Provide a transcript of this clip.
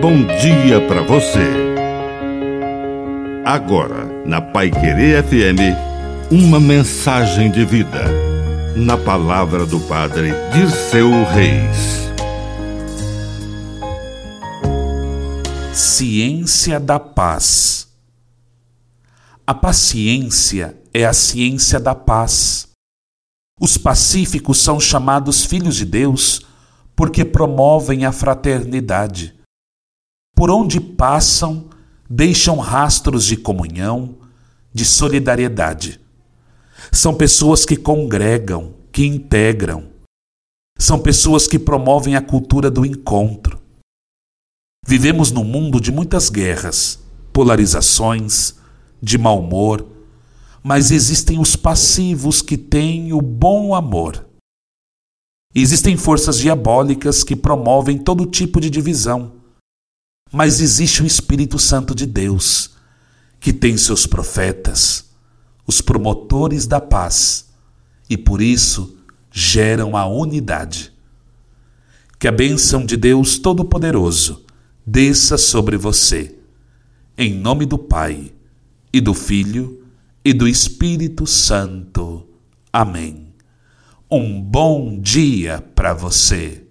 bom dia para você. Agora, na Pai Querer FM, uma mensagem de vida. Na palavra do Padre Dirceu Reis. Ciência da Paz. A paciência é a ciência da paz. Os pacíficos são chamados filhos de Deus porque promovem a fraternidade. Por onde passam, deixam rastros de comunhão, de solidariedade. São pessoas que congregam, que integram. São pessoas que promovem a cultura do encontro. Vivemos num mundo de muitas guerras, polarizações, de mau humor, mas existem os passivos que têm o bom amor. Existem forças diabólicas que promovem todo tipo de divisão. Mas existe o Espírito Santo de Deus, que tem seus profetas, os promotores da paz, e por isso geram a unidade. Que a bênção de Deus Todo-Poderoso desça sobre você. Em nome do Pai, e do Filho, e do Espírito Santo. Amém. Um bom dia para você.